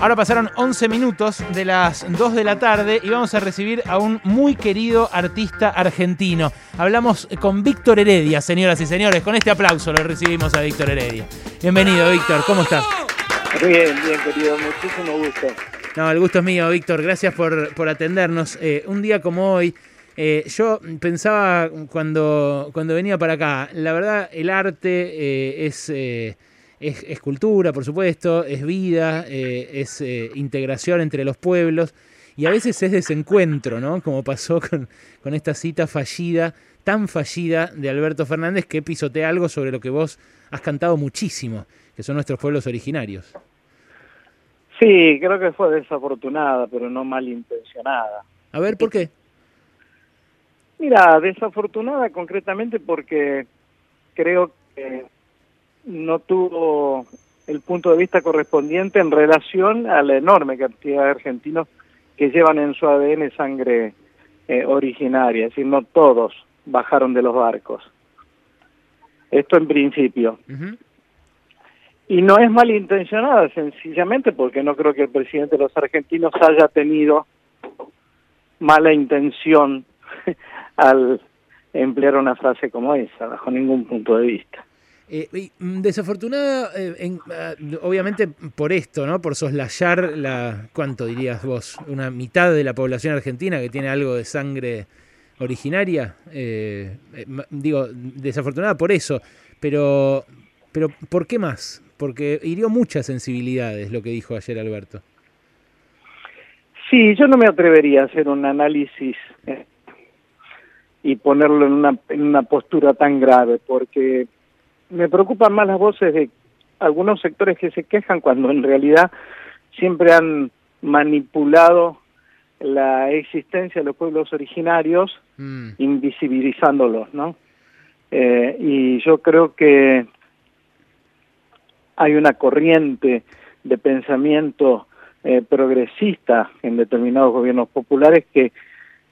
Ahora pasaron 11 minutos de las 2 de la tarde y vamos a recibir a un muy querido artista argentino. Hablamos con Víctor Heredia, señoras y señores. Con este aplauso lo recibimos a Víctor Heredia. Bienvenido, Víctor. ¿Cómo estás? Bien, bien, querido. Muchísimo gusto. No, el gusto es mío, Víctor. Gracias por, por atendernos. Eh, un día como hoy, eh, yo pensaba cuando, cuando venía para acá, la verdad, el arte eh, es es, cultura, por supuesto, es vida, eh, es eh, integración entre los pueblos y a veces es desencuentro, ¿no? Como pasó con, con, esta cita fallida, tan fallida de Alberto Fernández que pisotea algo sobre lo que vos has cantado muchísimo, que son nuestros pueblos originarios. Sí, creo que fue desafortunada, pero no malintencionada. A ver, ¿por qué? Mira, desafortunada concretamente porque creo que no tuvo el punto de vista correspondiente en relación a la enorme cantidad de argentinos que llevan en su ADN sangre eh, originaria, es decir, no todos bajaron de los barcos. Esto en principio. Y no es malintencionada, sencillamente porque no creo que el presidente de los argentinos haya tenido mala intención al emplear una frase como esa, bajo ningún punto de vista. Eh, mm, desafortunada, eh, ah, obviamente por esto, ¿no? Por soslayar la, ¿cuánto dirías vos? Una mitad de la población argentina que tiene algo de sangre originaria. Eh, digo, desafortunada por eso, pero, pero ¿por qué más? Porque hirió muchas sensibilidades lo que dijo ayer Alberto. Sí, yo no me atrevería a hacer un análisis y ponerlo en una, en una postura tan grave, porque me preocupan más las voces de algunos sectores que se quejan cuando en realidad siempre han manipulado la existencia de los pueblos originarios, mm. invisibilizándolos, ¿no? Eh, y yo creo que hay una corriente de pensamiento eh, progresista en determinados gobiernos populares que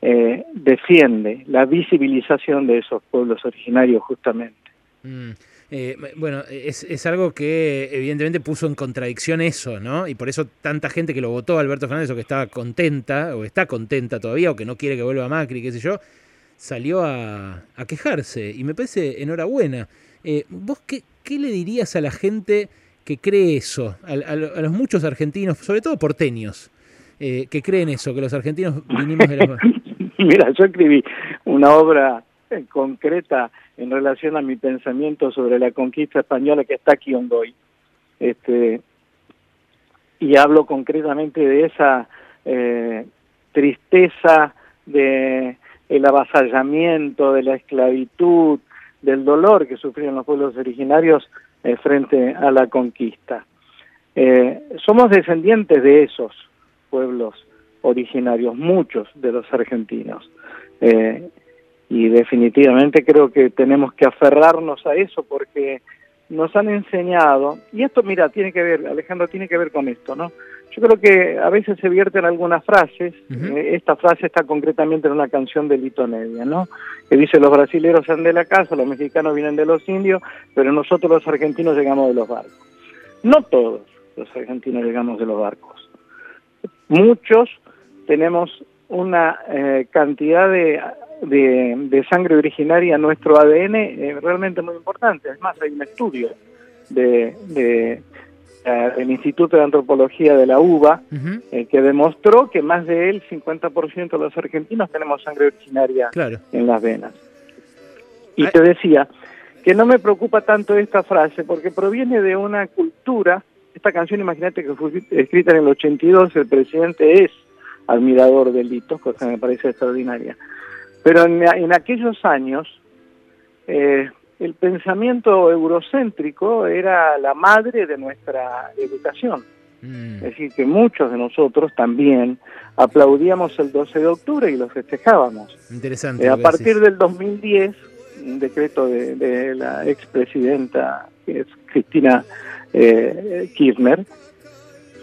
eh, defiende la visibilización de esos pueblos originarios justamente. Mm. Eh, bueno, es, es, algo que evidentemente puso en contradicción eso, ¿no? Y por eso tanta gente que lo votó a Alberto Fernández o que estaba contenta, o está contenta todavía, o que no quiere que vuelva Macri, qué sé yo, salió a, a quejarse. Y me parece enhorabuena. Eh, ¿Vos qué, qué, le dirías a la gente que cree eso? A, a, los muchos argentinos, sobre todo porteños, eh, que creen eso, que los argentinos vinimos de los... Mira, yo escribí una obra concreta en relación a mi pensamiento sobre la conquista española que está aquí hoy. Este, y hablo concretamente de esa eh, tristeza de el avasallamiento, de la esclavitud, del dolor que sufrieron los pueblos originarios eh, frente a la conquista. Eh, somos descendientes de esos pueblos originarios, muchos de los argentinos. Eh, y definitivamente creo que tenemos que aferrarnos a eso porque nos han enseñado, y esto mira, tiene que ver, Alejandro, tiene que ver con esto, ¿no? Yo creo que a veces se vierten algunas frases, eh, esta frase está concretamente en una canción de Lito Nevia, ¿no? Que dice, los brasileños salen de la casa, los mexicanos vienen de los indios, pero nosotros los argentinos llegamos de los barcos. No todos los argentinos llegamos de los barcos. Muchos tenemos una eh, cantidad de de, sangre originaria nuestro ADN es realmente muy importante. Además, hay un estudio de, de eh, del Instituto de Antropología de la UBA eh, que demostró que más del 50% de los argentinos tenemos sangre originaria en las venas. Y te decía que no me preocupa tanto esta frase porque proviene de una cultura, esta canción imagínate que fue escrita en el 82, el presidente es admirador de Lito, cosa que me parece extraordinaria. Pero en, aquellos años eh, el pensamiento eurocéntrico era la madre de nuestra educación. Mm. Es decir, que muchos de nosotros también aplaudíamos el 12 de octubre y lo festejábamos. Interesante. Eh, a partir del 2010, un decreto de, la expresidenta, que es Cristina eh, Kirchner,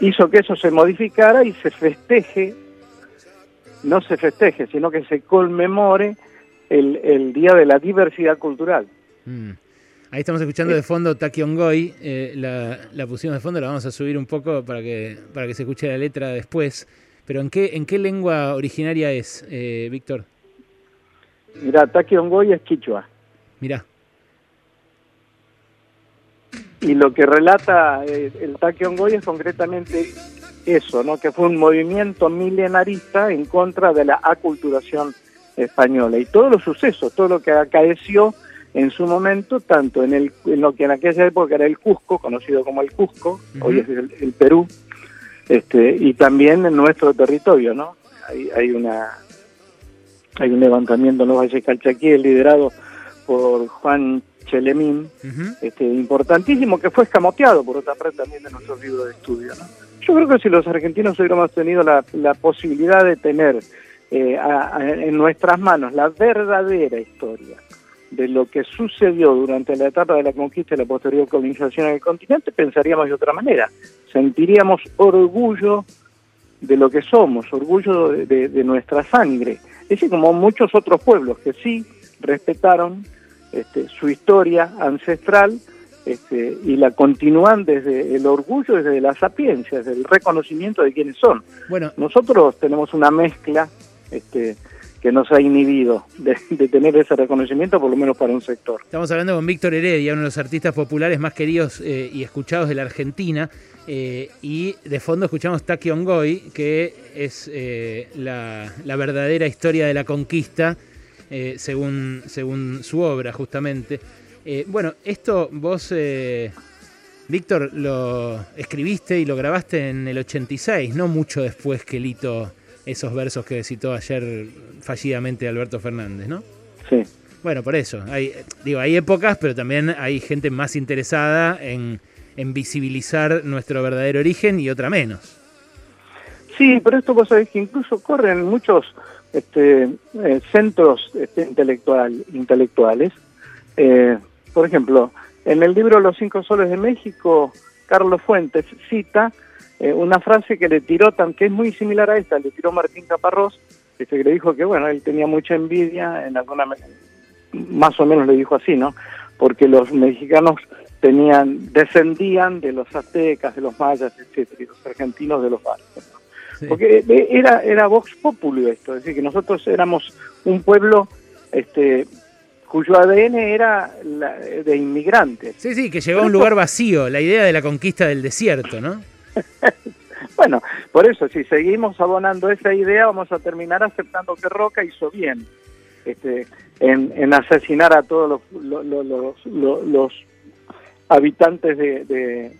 hizo que eso se modificara y se festeje no se festeje, sino que se conmemore el, el Día de la Diversidad Cultural. Mm. Ahí estamos escuchando de fondo Takiongoy, eh, la, la pusimos de fondo, la vamos a subir un poco para que, para que se escuche la letra después. Pero ¿en qué, en qué lengua originaria es, eh, Víctor? Mira, Takiongoy es quichua. Mira. Y lo que relata eh, el Takiongoy es concretamente eso, ¿no? que fue un movimiento milenarista en contra de la aculturación española. Y todos los sucesos, todo lo que acaeció en su momento, tanto en, el, en lo que en aquella época era el Cusco, conocido como el Cusco, hoy es el, Perú, este, y también en nuestro territorio, ¿no? Hay, hay una hay un levantamiento en los Valles Calchaquí liderado por Juan Chelemín, este, importantísimo, que fue escamoteado por otra parte también de nuestros libros de estudio. ¿no? Yo creo que si los argentinos hubiéramos tenido la, la posibilidad de tener eh, en nuestras manos la verdadera historia de lo que sucedió durante la etapa de la conquista y la posterior colonización en el continente, pensaríamos de otra manera. Sentiríamos orgullo de lo que somos, orgullo de, nuestra sangre. Es decir, como muchos otros pueblos que sí respetaron este, su historia ancestral este, y la continúan desde el orgullo, desde la sapiencia, desde el reconocimiento de quiénes son. Bueno, nosotros tenemos una mezcla este, que nos ha inhibido de, tener ese reconocimiento, por lo menos para un sector. Estamos hablando con Víctor Heredia, uno de los artistas populares más queridos eh, y escuchados de la Argentina. Eh, y de fondo escuchamos Taki Ongoy, que es eh, la, verdadera historia de la conquista, según, según su obra, justamente. bueno, esto vos, Víctor, lo escribiste y lo grabaste en el 86, no mucho después que Lito esos versos que citó ayer fallidamente Alberto Fernández, ¿no? Sí. Bueno, por eso. Hay, digo, hay épocas, pero también hay gente más interesada en, visibilizar nuestro verdadero origen y otra menos. Sí, pero esto vos sabés que incluso corren muchos este, eh, centros este, intelectual, intelectuales. Eh, por ejemplo, en el libro Los Cinco Soles de México, Carlos Fuentes cita eh, una frase que le tiró, que es muy similar a esta, le tiró Martín Caparrós, que le dijo que, bueno, él tenía mucha envidia, en alguna más o menos le dijo así, ¿no? Porque los mexicanos tenían, descendían de los aztecas, de los mayas, etcétera, y los argentinos de los vascos. Porque eh, era, era Vox Populi esto, es decir, que nosotros éramos un pueblo este, cuyo ADN era de inmigrantes. Sí, sí, que llegó a un lugar vacío, la idea de la conquista del desierto, ¿no? bueno, por eso, si seguimos abonando esa idea, vamos a terminar aceptando que Roca hizo bien este, en, asesinar a todos los, los, habitantes de,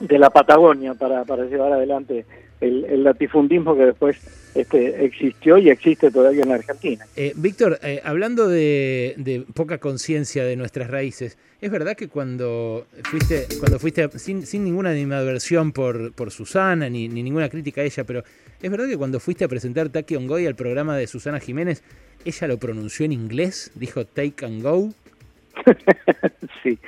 de, la Patagonia para, para llevar adelante el, latifundismo que después este, existió y existe todavía en Argentina. Eh, Víctor, eh, hablando de, poca conciencia de nuestras raíces, ¿es verdad que cuando fuiste, cuando fuiste sin, sin ninguna animadversión por, por Susana, ni, ni, ninguna crítica a ella, pero ¿es verdad que cuando fuiste a presentar Taki on Goy al programa de Susana Jiménez, ella lo pronunció en inglés? Dijo Take and Go. sí,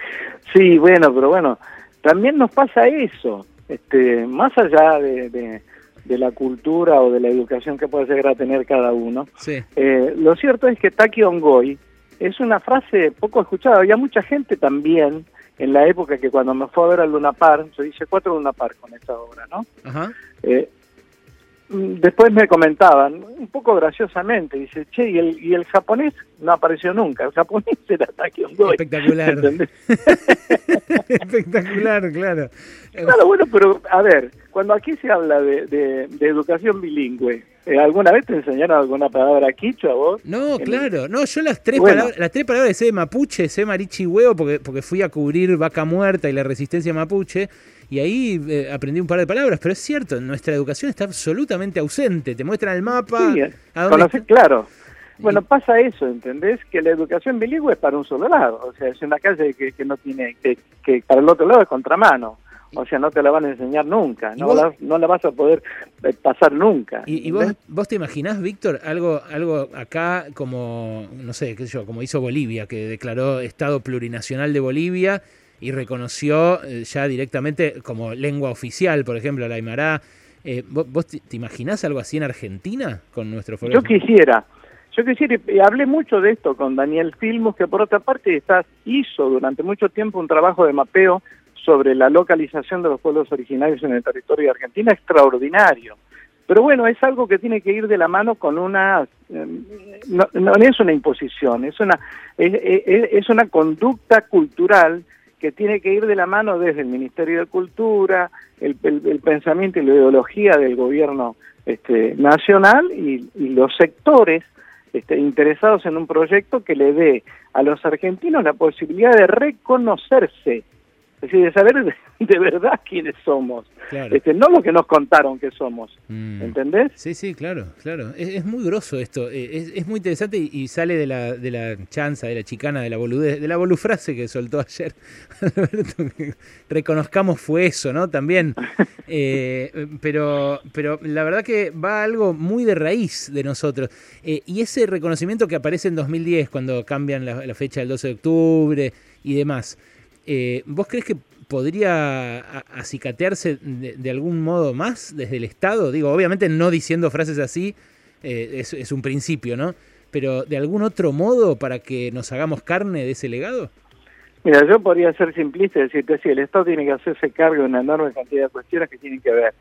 sí, bueno, pero bueno, también nos pasa eso este, más allá de, la cultura o de la educación que puede llegar a tener cada uno, eh, lo cierto es que Taki Ongoy es una frase poco escuchada. Había mucha gente también en la época que cuando me fue a ver al Luna Par, yo hice cuatro Luna Par con esta obra, ¿no? Eh, Mm, después me comentaban, un poco graciosamente, dice, che, y el, y el japonés no apareció nunca, el japonés era Takiongoy. Espectacular. Espectacular, claro. Claro, bueno, pero a ver, cuando aquí se habla de, de, educación bilingüe, eh, ¿alguna vez te enseñaron alguna palabra quichua vos? No, claro, no, yo las tres, palabras, las tres palabras sé de mapuche, sé marichi huevo, porque, porque fui a cubrir vaca muerta y la resistencia mapuche, y ahí eh, aprendí un par de palabras, pero es cierto, nuestra educación está absolutamente ausente. Te muestran el mapa. Sí, claro. Bueno, pasa eso, ¿entendés? Que la educación bilingüe es para un solo lado. O sea, es una calle que, que no tiene, que, que para el otro lado es contramano. O sea, no te la van a enseñar nunca, no, la, no la vas a poder eh, pasar nunca. ¿Y, vos, vos, te imaginás, Víctor, algo, algo acá como, no sé, qué sé yo, como hizo Bolivia, que declaró Estado plurinacional de Bolivia y reconoció eh, ya directamente como lengua oficial, por ejemplo, la Aymara. Eh, ¿Vos, te, imaginás algo así en Argentina con nuestro folclore? Yo quisiera, Yo quisiera, y hablé mucho de esto con Daniel Filmus, que por otra parte está, hizo durante mucho tiempo un trabajo de mapeo sobre la localización de los pueblos originarios en el territorio de Argentina extraordinario. Pero bueno, es algo que tiene que ir de la mano con una, em, no, no es una imposición, es una, es, es, una conducta cultural que tiene que ir de la mano desde el Ministerio de Cultura, el, el, pensamiento y la ideología del gobierno este, nacional y, y los sectores este, interesados en un proyecto que le dé a los argentinos la posibilidad de reconocerse decir, de saber de, verdad quiénes somos, este, no lo que nos contaron que somos, mm. ¿entendés? Sí, sí, claro, claro. Es, muy groso esto, eh, es, muy interesante y, sale de la, de la chanza, de la chicana, de la boludez, de la bolufrase que soltó ayer. Reconozcamos fue eso, ¿no? También. Eh, pero, pero la verdad que va algo muy de raíz de nosotros. Eh, y ese reconocimiento que aparece en 2010, cuando cambian la, la fecha del 12 de octubre y demás. Eh, ¿Vos crees que podría acicatearse de, algún modo más desde el Estado? Digo, obviamente no diciendo frases así, eh, es, un principio, ¿no? Pero de algún otro modo para que nos hagamos carne de ese legado? Mira, yo podría ser simplista y decirte, sí, el Estado tiene que hacerse cargo de una enorme cantidad de cuestiones que tienen que ver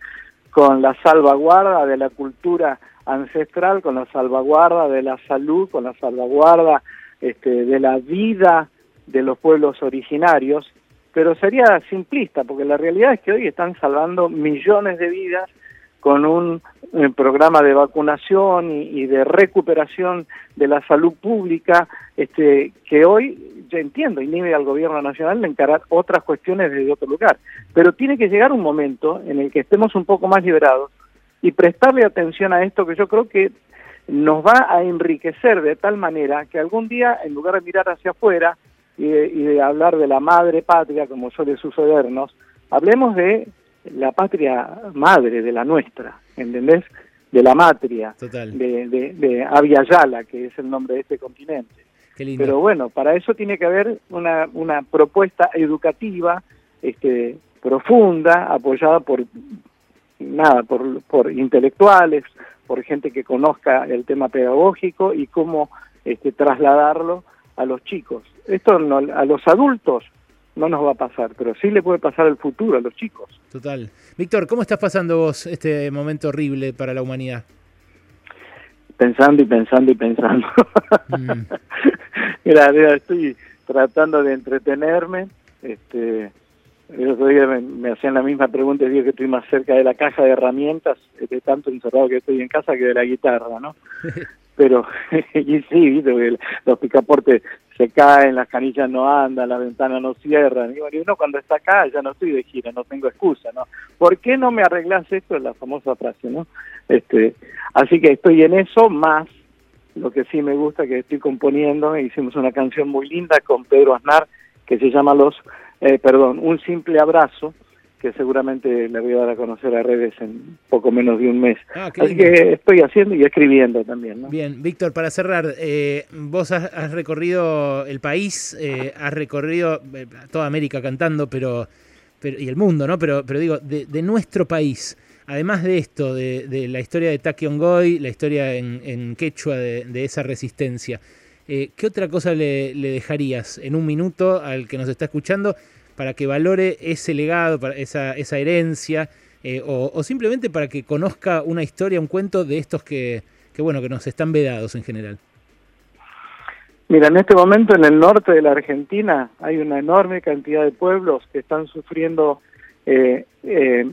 con la salvaguarda de la cultura ancestral, con la salvaguarda de la salud, con la salvaguarda este, de la vida de los pueblos originarios, pero sería simplista, porque la realidad es que hoy están salvando millones de vidas con un, programa de vacunación y, de recuperación de la salud pública, este, que hoy, yo entiendo, inhibe al gobierno nacional de encarar otras cuestiones desde otro lugar, pero tiene que llegar un momento en el que estemos un poco más liberados y prestarle atención a esto que yo creo que nos va a enriquecer de tal manera que algún día, en lugar de mirar hacia afuera, y de, hablar de la madre patria, como suele sucedernos, hablemos de la patria madre, de la nuestra, ¿entendés? De la matria, de, de, de Avia Yala, que es el nombre de este continente. Pero bueno, para eso tiene que haber una, una propuesta educativa este, profunda, apoyada por nada, por, por intelectuales, por gente que conozca el tema pedagógico y cómo este, trasladarlo a los chicos. Esto no, a los adultos no nos va a pasar, pero sí le puede pasar al futuro, a los chicos. Total. Víctor, ¿cómo estás pasando vos este momento horrible para la humanidad? Pensando y pensando y pensando. Mm. mira, estoy tratando de entretenerme. Este, el otro día me, hacían la misma pregunta y digo que estoy más cerca de la caja de herramientas, de tanto encerrado que estoy en casa, que de la guitarra, ¿no? pero y sí, los picaportes se caen, las canillas no andan, las ventanas no cierran. Y bueno, uno cuando está acá ya no estoy de gira, no tengo excusa, ¿no? ¿Por qué no me arreglas esto? Es la famosa frase, ¿no? Este, así que estoy en eso, más lo que sí me gusta que estoy componiendo, hicimos una canción muy linda con Pedro Aznar que se llama Los, eh, perdón, Un Simple Abrazo, que seguramente le voy a dar a conocer a redes en poco menos de un mes. Ah, Así que estoy haciendo y escribiendo también. ¿no? Bien, Víctor, para cerrar, eh, vos has, recorrido el país, eh, has recorrido eh, toda América cantando, pero, pero y el mundo, ¿no? Pero, pero digo, de, nuestro país, además de esto, de, la historia de Ongoy, la historia en, quechua de, esa resistencia, ¿qué otra cosa le, le dejarías en un minuto al que nos está escuchando? Para que valore ese legado, esa herencia, eh, o, simplemente para que conozca una historia, un cuento de estos que, que, bueno, que nos están vedados en general? Mira, en este momento en el norte de la Argentina hay una enorme cantidad de pueblos que están sufriendo eh, eh,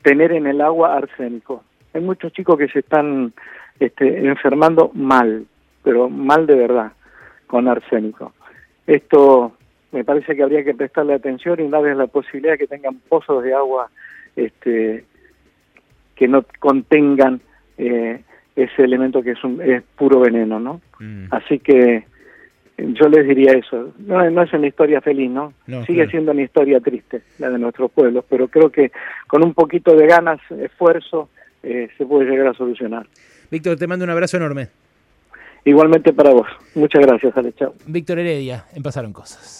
tener en el agua arsénico. Hay muchos chicos que se están este, enfermando mal, pero mal de verdad, con arsénico. Esto me parece que habría que prestarle atención y darles la posibilidad de que tengan pozos de agua este, que no contengan eh, ese elemento que es, un, es puro veneno, ¿no? Mm. Así que yo les diría eso. No, no es una historia feliz, ¿no? Sigue siendo una historia triste, la de nuestros pueblos, pero creo que con un poquito de ganas, esfuerzo, eh, se puede llegar a solucionar. Víctor, te mando un abrazo enorme. Igualmente para vos. Muchas gracias, Ale. Chao. Víctor Heredia, en Pasaron Cosas.